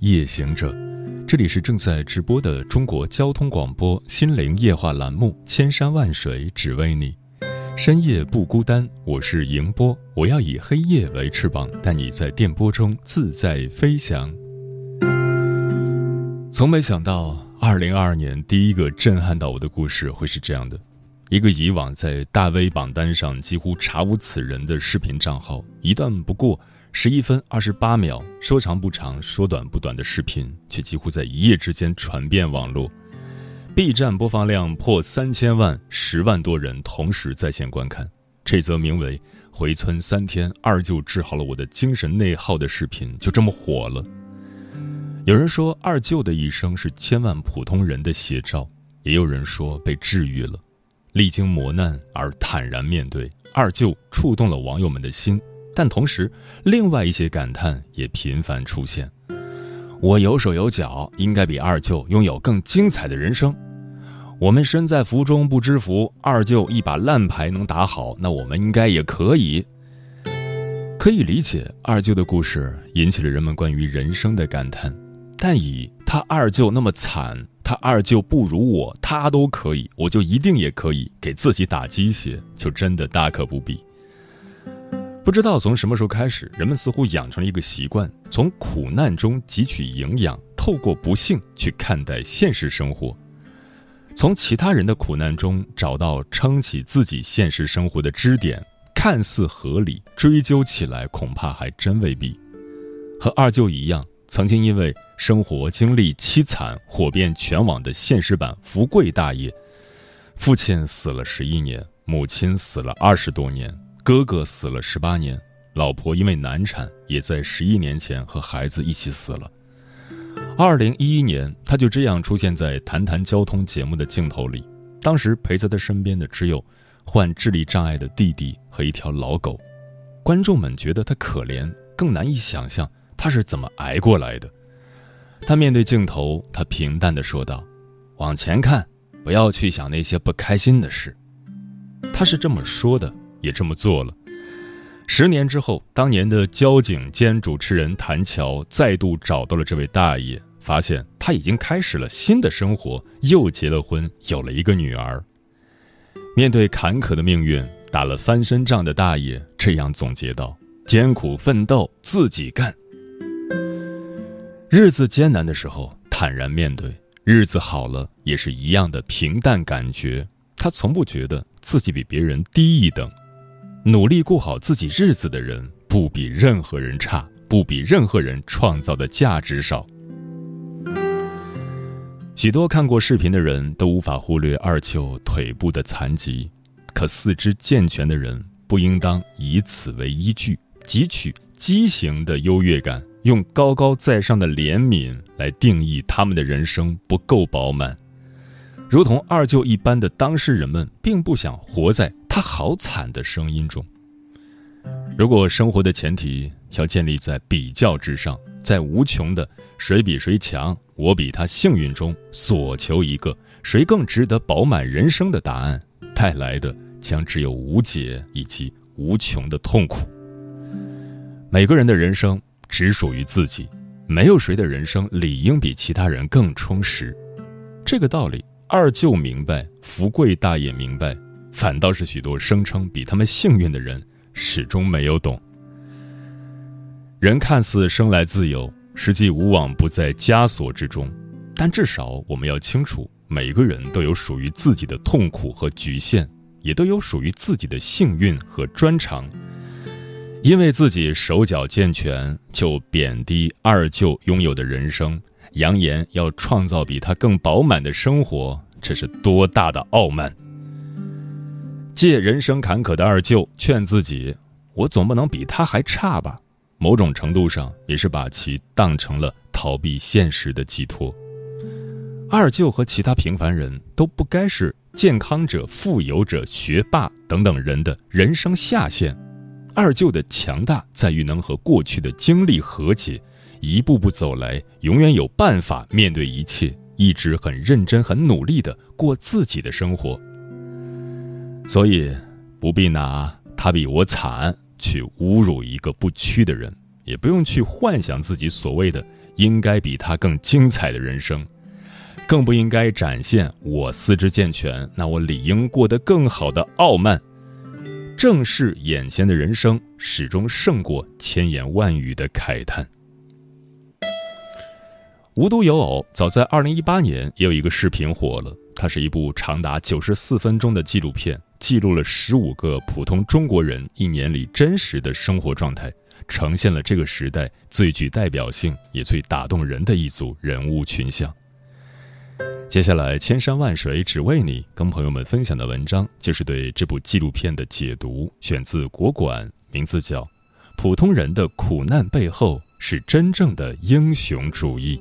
夜行者，这里是正在直播的中国交通广播心灵夜话栏目《千山万水只为你》，深夜不孤单，我是迎波，我要以黑夜为翅膀，带你在电波中自在飞翔。从没想到，二零二二年第一个震撼到我的故事会是这样的：一个以往在大 V 榜单上几乎查无此人的视频账号，一段不过。十一分二十八秒，说长不长，说短不短的视频，却几乎在一夜之间传遍网络。B 站播放量破三千万，十万多人同时在线观看。这则名为“回村三天，二舅治好了我的精神内耗”的视频就这么火了。有人说二舅的一生是千万普通人的写照，也有人说被治愈了。历经磨难而坦然面对，二舅触动了网友们的心。但同时，另外一些感叹也频繁出现：“我有手有脚，应该比二舅拥有更精彩的人生。我们身在福中不知福，二舅一把烂牌能打好，那我们应该也可以。”可以理解，二舅的故事引起了人们关于人生的感叹。但以他二舅那么惨，他二舅不如我，他都可以，我就一定也可以，给自己打鸡血，就真的大可不必。不知道从什么时候开始，人们似乎养成了一个习惯：从苦难中汲取营养，透过不幸去看待现实生活；从其他人的苦难中找到撑起自己现实生活的支点，看似合理，追究起来恐怕还真未必。和二舅一样，曾经因为生活经历凄惨，火遍全网的现实版福贵大爷，父亲死了十一年，母亲死了二十多年。哥哥死了十八年，老婆因为难产，也在十一年前和孩子一起死了。二零一一年，他就这样出现在《谈谈交通》节目的镜头里。当时陪在他身边的只有患智力障碍的弟弟和一条老狗。观众们觉得他可怜，更难以想象他是怎么挨过来的。他面对镜头，他平淡地说道：“往前看，不要去想那些不开心的事。”他是这么说的。也这么做了。十年之后，当年的交警兼主持人谭乔再度找到了这位大爷，发现他已经开始了新的生活，又结了婚，有了一个女儿。面对坎坷的命运，打了翻身仗的大爷这样总结道：“艰苦奋斗，自己干。日子艰难的时候，坦然面对；日子好了，也是一样的平淡感觉。他从不觉得自己比别人低一等。”努力过好自己日子的人，不比任何人差，不比任何人创造的价值少。许多看过视频的人都无法忽略二舅腿部的残疾，可四肢健全的人不应当以此为依据，汲取畸形的优越感，用高高在上的怜悯来定义他们的人生不够饱满。如同二舅一般的当事人们，并不想活在。他好惨的声音中，如果生活的前提要建立在比较之上，在无穷的谁比谁强、我比他幸运中索求一个谁更值得饱满人生的答案，带来的将只有无解以及无穷的痛苦。每个人的人生只属于自己，没有谁的人生理应比其他人更充实。这个道理，二舅明白，福贵大爷明白。反倒是许多声称比他们幸运的人始终没有懂。人看似生来自由，实际无往不在枷锁之中。但至少我们要清楚，每个人都有属于自己的痛苦和局限，也都有属于自己的幸运和专长。因为自己手脚健全，就贬低二舅拥有的人生，扬言要创造比他更饱满的生活，这是多大的傲慢！借人生坎坷的二舅劝自己：“我总不能比他还差吧？某种程度上也是把其当成了逃避现实的寄托。二舅和其他平凡人都不该是健康者、富有者、学霸等等人的人生下限。二舅的强大在于能和过去的经历和解，一步步走来，永远有办法面对一切，一直很认真、很努力的过自己的生活。所以，不必拿他比我惨去侮辱一个不屈的人，也不用去幻想自己所谓的应该比他更精彩的人生。更不应该展现我四肢健全，那我理应过得更好的傲慢。正视眼前的人生，始终胜过千言万语的慨叹。无独有偶，早在二零一八年，也有一个视频火了。它是一部长达九十四分钟的纪录片，记录了十五个普通中国人一年里真实的生活状态，呈现了这个时代最具代表性也最打动人的一组人物群像。接下来，千山万水只为你，跟朋友们分享的文章就是对这部纪录片的解读，选自国馆，名字叫《普通人的苦难背后是真正的英雄主义》。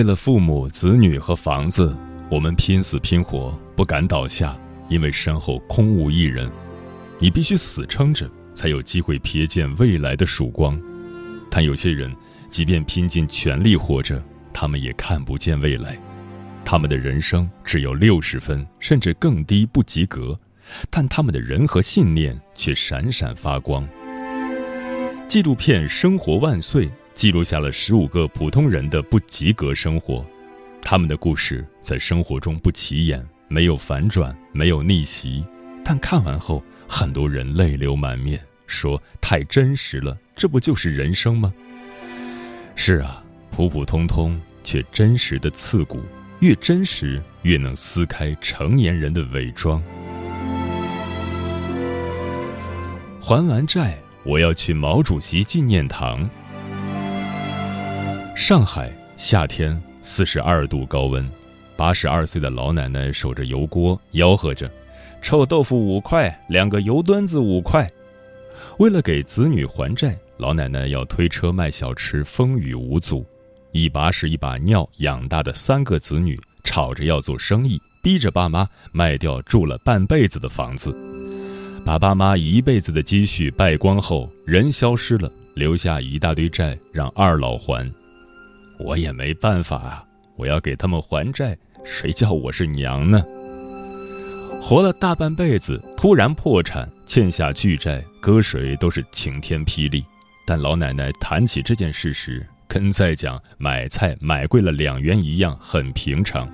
为了父母、子女和房子，我们拼死拼活，不敢倒下，因为身后空无一人。你必须死撑着，才有机会瞥见未来的曙光。但有些人，即便拼尽全力活着，他们也看不见未来。他们的人生只有六十分，甚至更低，不及格。但他们的人和信念却闪闪发光。纪录片《生活万岁》。记录下了十五个普通人的不及格生活，他们的故事在生活中不起眼，没有反转，没有逆袭，但看完后，很多人泪流满面，说太真实了，这不就是人生吗？是啊，普普通通却真实的刺骨，越真实越能撕开成年人的伪装。还完债，我要去毛主席纪念堂。上海夏天四十二度高温，八十二岁的老奶奶守着油锅，吆喝着：“臭豆腐五块，两个油墩子五块。”为了给子女还债，老奶奶要推车卖小吃，风雨无阻。一把屎一把尿养大的三个子女，吵着要做生意，逼着爸妈卖掉住了半辈子的房子，把爸妈一辈子的积蓄败光后，人消失了，留下一大堆债让二老还。我也没办法啊！我要给他们还债，谁叫我是娘呢？活了大半辈子，突然破产，欠下巨债，搁谁都是晴天霹雳。但老奶奶谈起这件事时，跟在讲买菜买贵了两元一样，很平常。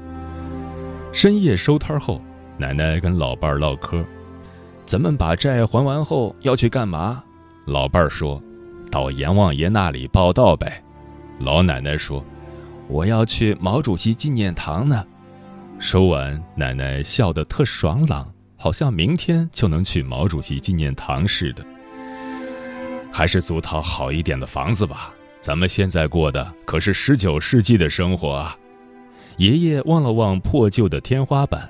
深夜收摊后，奶奶跟老伴儿唠嗑：“咱们把债还完后要去干嘛？”老伴儿说：“到阎王爷那里报道呗。”老奶奶说：“我要去毛主席纪念堂呢。”说完，奶奶笑得特爽朗，好像明天就能去毛主席纪念堂似的。还是租套好一点的房子吧，咱们现在过的可是十九世纪的生活啊！爷爷望了望破旧的天花板，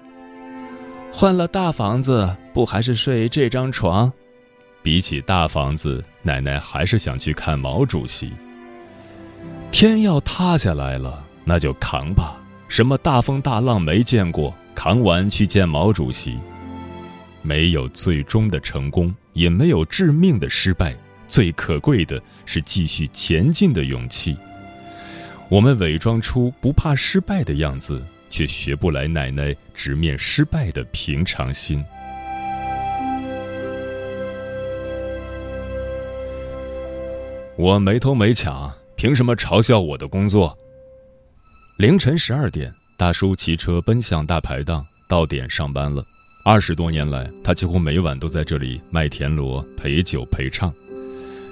换了大房子，不还是睡这张床？比起大房子，奶奶还是想去看毛主席。天要塌下来了，那就扛吧。什么大风大浪没见过，扛完去见毛主席。没有最终的成功，也没有致命的失败，最可贵的是继续前进的勇气。我们伪装出不怕失败的样子，却学不来奶奶直面失败的平常心。我没偷没抢。凭什么嘲笑我的工作？凌晨十二点，大叔骑车奔向大排档，到点上班了。二十多年来，他几乎每晚都在这里卖田螺、陪酒陪唱，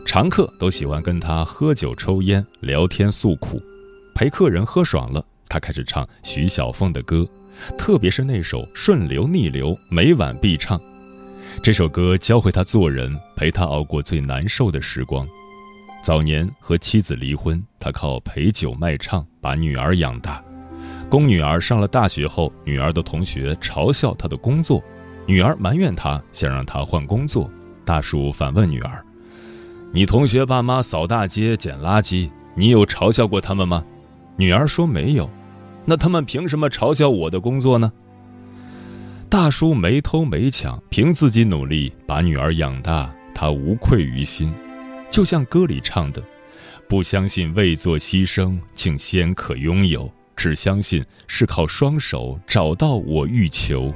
常客都喜欢跟他喝酒、抽烟、聊天诉苦。陪客人喝爽了，他开始唱徐小凤的歌，特别是那首《顺流逆流》，每晚必唱。这首歌教会他做人，陪他熬过最难受的时光。早年和妻子离婚，他靠陪酒卖唱把女儿养大。供女儿上了大学后，女儿的同学嘲笑他的工作，女儿埋怨他，想让他换工作。大叔反问女儿：“你同学爸妈扫大街捡垃圾，你有嘲笑过他们吗？”女儿说：“没有。”那他们凭什么嘲笑我的工作呢？大叔没偷没抢，凭自己努力把女儿养大，他无愧于心。就像歌里唱的：“不相信未做牺牲，竟先可拥有；只相信是靠双手找到我欲求。”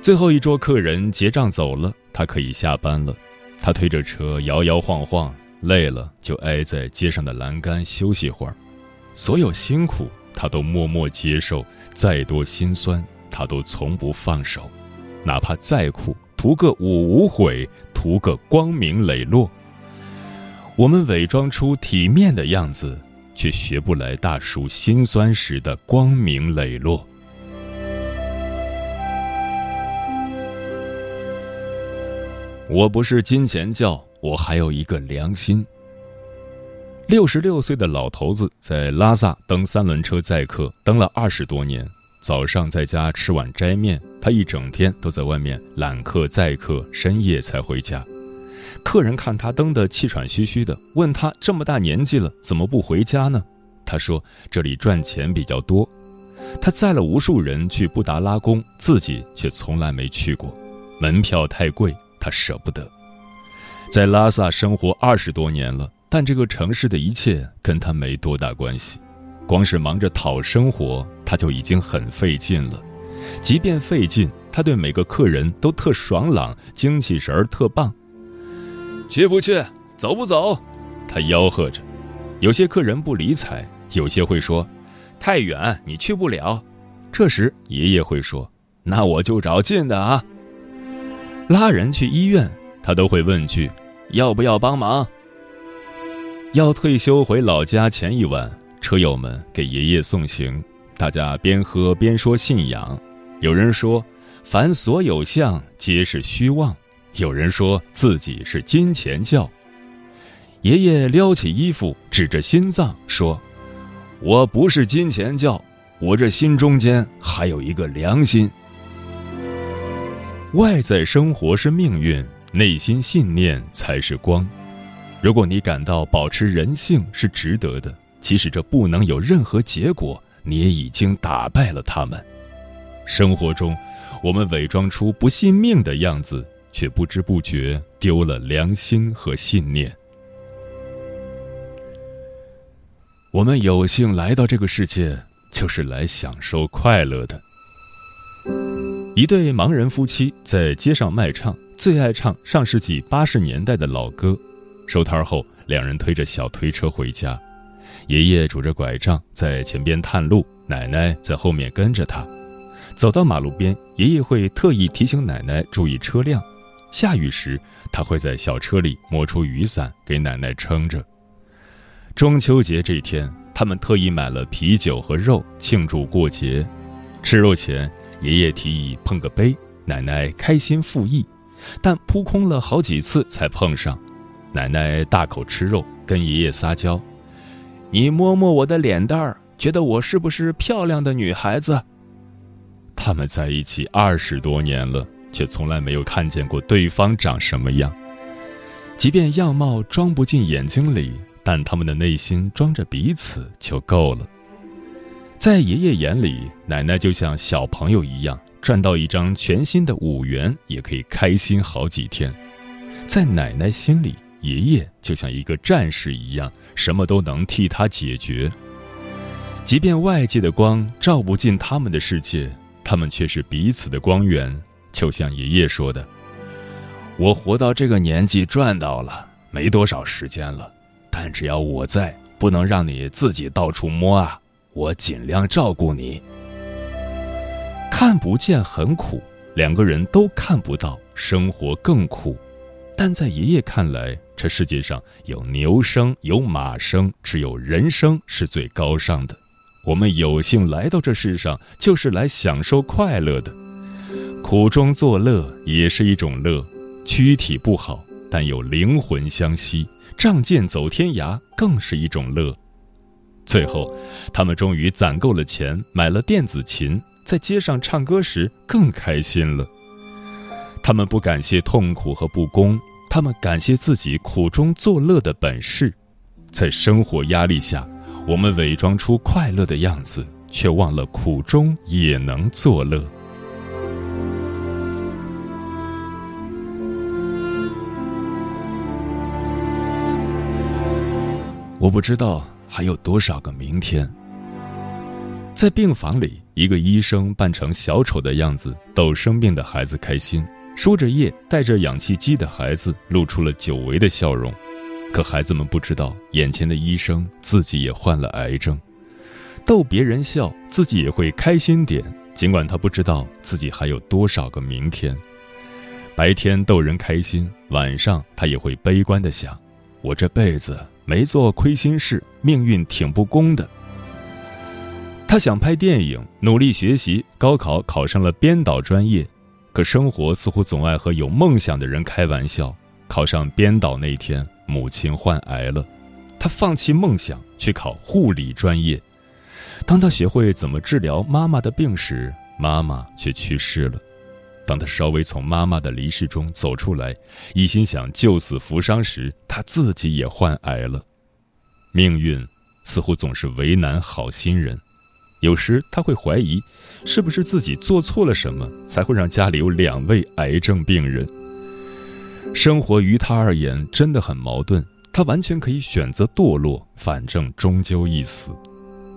最后一桌客人结账走了，他可以下班了。他推着车摇摇晃晃，累了就挨在街上的栏杆休息会儿。所有辛苦他都默默接受，再多心酸他都从不放手，哪怕再苦。图个我无悔，图个光明磊落。我们伪装出体面的样子，却学不来大叔心酸时的光明磊落。我不是金钱教，我还有一个良心。六十六岁的老头子在拉萨蹬三轮车载客，蹬了二十多年。早上在家吃碗斋面，他一整天都在外面揽客载客，深夜才回家。客人看他蹬得气喘吁吁的，问他这么大年纪了怎么不回家呢？他说这里赚钱比较多。他载了无数人去布达拉宫，自己却从来没去过，门票太贵，他舍不得。在拉萨生活二十多年了，但这个城市的一切跟他没多大关系。光是忙着讨生活，他就已经很费劲了。即便费劲，他对每个客人都特爽朗，精气神儿特棒。去不去？走不走？他吆喝着。有些客人不理睬，有些会说：“太远，你去不了。”这时爷爷会说：“那我就找近的啊。”拉人去医院，他都会问句：“要不要帮忙？”要退休回老家前一晚。车友们给爷爷送行，大家边喝边说信仰。有人说：“凡所有相，皆是虚妄。”有人说自己是金钱教。爷爷撩起衣服，指着心脏说：“我不是金钱教，我这心中间还有一个良心。外在生活是命运，内心信念才是光。如果你感到保持人性是值得的。”即使这不能有任何结果，你也已经打败了他们。生活中，我们伪装出不信命的样子，却不知不觉丢了良心和信念。我们有幸来到这个世界，就是来享受快乐的。一对盲人夫妻在街上卖唱，最爱唱上世纪八十年代的老歌。收摊后，两人推着小推车回家。爷爷拄着拐杖在前边探路，奶奶在后面跟着他。走到马路边，爷爷会特意提醒奶奶注意车辆。下雨时，他会在小车里摸出雨伞给奶奶撑着。中秋节这天，他们特意买了啤酒和肉庆祝过节。吃肉前，爷爷提议碰个杯，奶奶开心附议，但扑空了好几次才碰上。奶奶大口吃肉，跟爷爷撒娇。你摸摸我的脸蛋儿，觉得我是不是漂亮的女孩子？他们在一起二十多年了，却从来没有看见过对方长什么样。即便样貌装不进眼睛里，但他们的内心装着彼此就够了。在爷爷眼里，奶奶就像小朋友一样，赚到一张全新的五元也可以开心好几天。在奶奶心里，爷爷就像一个战士一样。什么都能替他解决，即便外界的光照不进他们的世界，他们却是彼此的光源。就像爷爷说的：“我活到这个年纪赚到了，没多少时间了，但只要我在，不能让你自己到处摸啊！我尽量照顾你。看不见很苦，两个人都看不到，生活更苦。但在爷爷看来。”这世界上有牛声，有马声，只有人声是最高尚的。我们有幸来到这世上，就是来享受快乐的。苦中作乐也是一种乐，躯体不好，但有灵魂相惜，仗剑走天涯更是一种乐。最后，他们终于攒够了钱，买了电子琴，在街上唱歌时更开心了。他们不感谢痛苦和不公，他们感谢自己苦中作乐的本事。在生活压力下，我们伪装出快乐的样子，却忘了苦中也能作乐。我不知道还有多少个明天。在病房里，一个医生扮成小丑的样子逗生病的孩子开心，输着液、带着氧气机的孩子露出了久违的笑容。可孩子们不知道，眼前的医生自己也患了癌症，逗别人笑，自己也会开心点。尽管他不知道自己还有多少个明天。白天逗人开心，晚上他也会悲观的想：我这辈子没做亏心事，命运挺不公的。他想拍电影，努力学习，高考考上了编导专业。可生活似乎总爱和有梦想的人开玩笑。考上编导那天。母亲患癌了，他放弃梦想去考护理专业。当他学会怎么治疗妈妈的病时，妈妈却去世了。当他稍微从妈妈的离世中走出来，一心想救死扶伤时，他自己也患癌了。命运似乎总是为难好心人。有时他会怀疑，是不是自己做错了什么，才会让家里有两位癌症病人。生活于他而言真的很矛盾，他完全可以选择堕落，反正终究一死，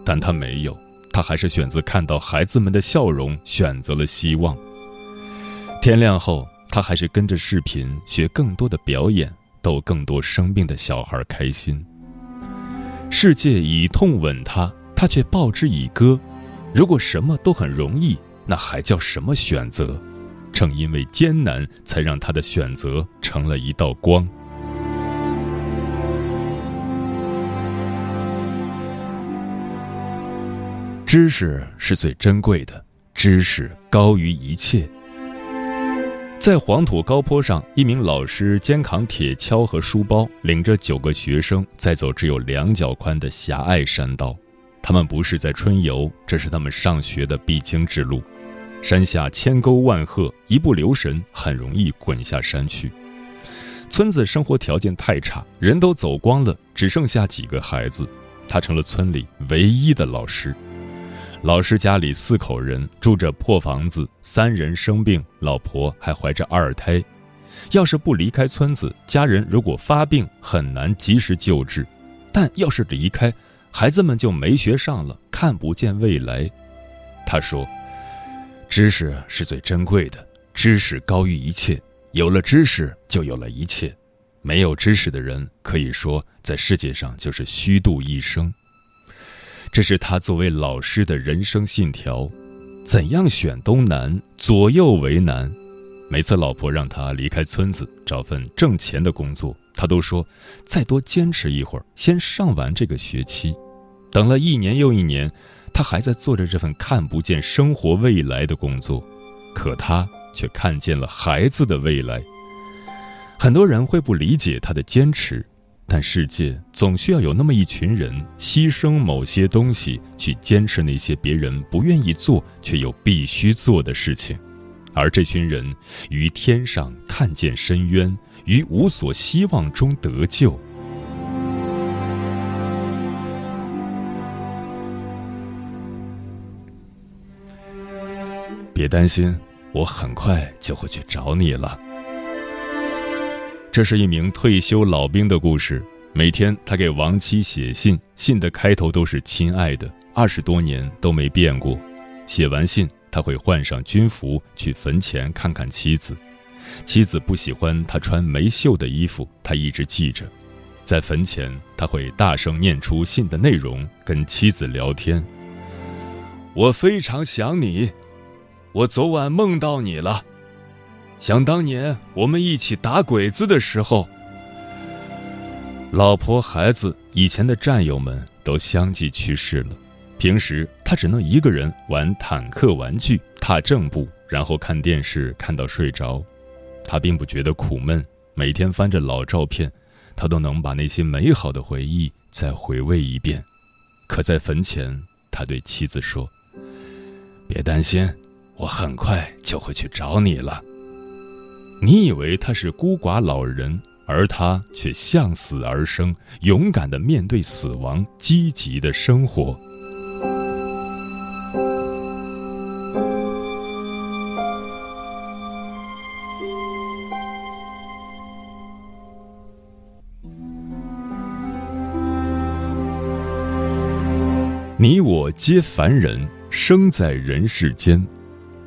但他没有，他还是选择看到孩子们的笑容，选择了希望。天亮后，他还是跟着视频学更多的表演，逗更多生病的小孩开心。世界以痛吻他，他却报之以歌。如果什么都很容易，那还叫什么选择？正因为艰难，才让他的选择成了一道光。知识是最珍贵的，知识高于一切。在黄土高坡上，一名老师肩扛铁锹和书包，领着九个学生在走只有两脚宽的狭隘山道。他们不是在春游，这是他们上学的必经之路。山下千沟万壑，一不留神很容易滚下山去。村子生活条件太差，人都走光了，只剩下几个孩子。他成了村里唯一的老师。老师家里四口人住着破房子，三人生病，老婆还怀着二胎。要是不离开村子，家人如果发病，很难及时救治；但要是离开，孩子们就没学上了，看不见未来。他说。知识是最珍贵的，知识高于一切。有了知识，就有了一切。没有知识的人，可以说在世界上就是虚度一生。这是他作为老师的人生信条。怎样选都难，左右为难。每次老婆让他离开村子，找份挣钱的工作，他都说再多坚持一会儿，先上完这个学期。等了一年又一年。他还在做着这份看不见生活未来的工作，可他却看见了孩子的未来。很多人会不理解他的坚持，但世界总需要有那么一群人，牺牲某些东西去坚持那些别人不愿意做却又必须做的事情，而这群人于天上看见深渊，于无所希望中得救。别担心，我很快就会去找你了。这是一名退休老兵的故事。每天他给亡妻写信，信的开头都是“亲爱的”，二十多年都没变过。写完信，他会换上军服去坟前看看妻子。妻子不喜欢他穿没袖的衣服，他一直记着。在坟前，他会大声念出信的内容，跟妻子聊天。我非常想你。我昨晚梦到你了，想当年我们一起打鬼子的时候，老婆孩子以前的战友们都相继去世了，平时他只能一个人玩坦克玩具、踏正步，然后看电视看到睡着。他并不觉得苦闷，每天翻着老照片，他都能把那些美好的回忆再回味一遍。可在坟前，他对妻子说：“别担心，我很快就会去找你了。”你以为他是孤寡老人，而他却向死而生，勇敢的面对死亡，积极的生活。你我皆凡人，生在人世间。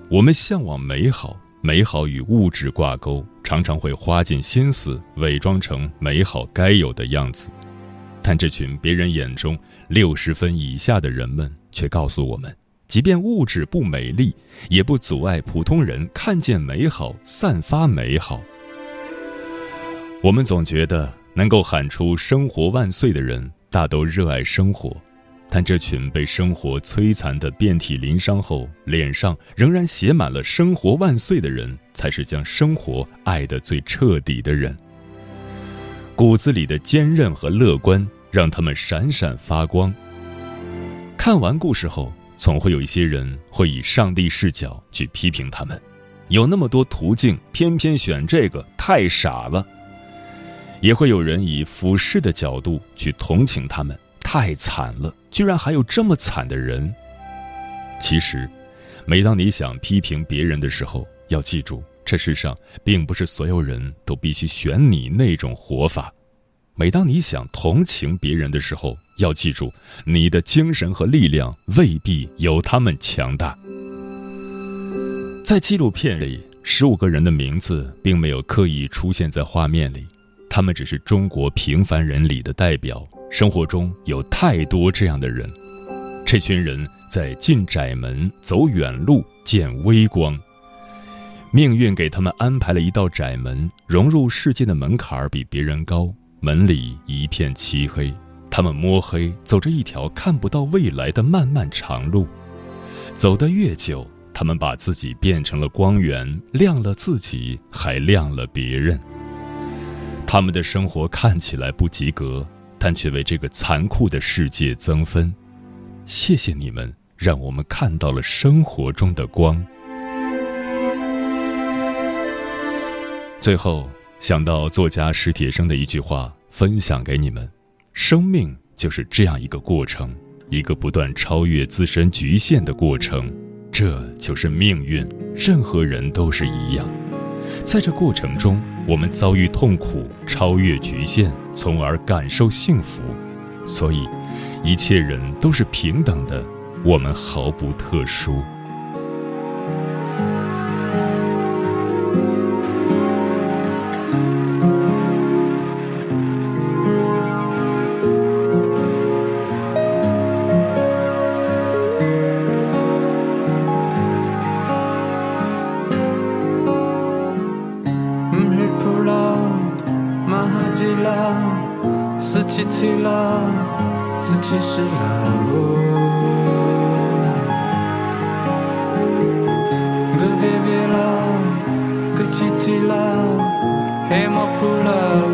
我们向往美好，美好与物质挂钩，常常会花尽心思伪装成美好该有的样子。但这群别人眼中六十分以下的人们，却告诉我们：即便物质不美丽，也不阻碍普通人看见美好，散发美好。我们总觉得能够喊出“生活万岁”的人，大都热爱生活。但这群被生活摧残的遍体鳞伤后，脸上仍然写满了“生活万岁”的人，才是将生活爱得最彻底的人。骨子里的坚韧和乐观，让他们闪闪发光。看完故事后，总会有一些人会以上帝视角去批评他们：有那么多途径，偏偏选这个，太傻了。也会有人以俯视的角度去同情他们。太惨了，居然还有这么惨的人。其实，每当你想批评别人的时候，要记住，这世上并不是所有人都必须选你那种活法。每当你想同情别人的时候，要记住，你的精神和力量未必有他们强大。在纪录片里，十五个人的名字并没有刻意出现在画面里，他们只是中国平凡人里的代表。生活中有太多这样的人，这群人在进窄门、走远路、见微光。命运给他们安排了一道窄门，融入世界的门槛比别人高，门里一片漆黑，他们摸黑走着一条看不到未来的漫漫长路。走得越久，他们把自己变成了光源，亮了自己，还亮了别人。他们的生活看起来不及格。但却为这个残酷的世界增分。谢谢你们，让我们看到了生活中的光。最后，想到作家史铁生的一句话，分享给你们：生命就是这样一个过程，一个不断超越自身局限的过程。这就是命运，任何人都是一样。在这过程中，我们遭遇痛苦，超越局限，从而感受幸福。所以，一切人都是平等的，我们毫不特殊。de bébé là, que là, et pour la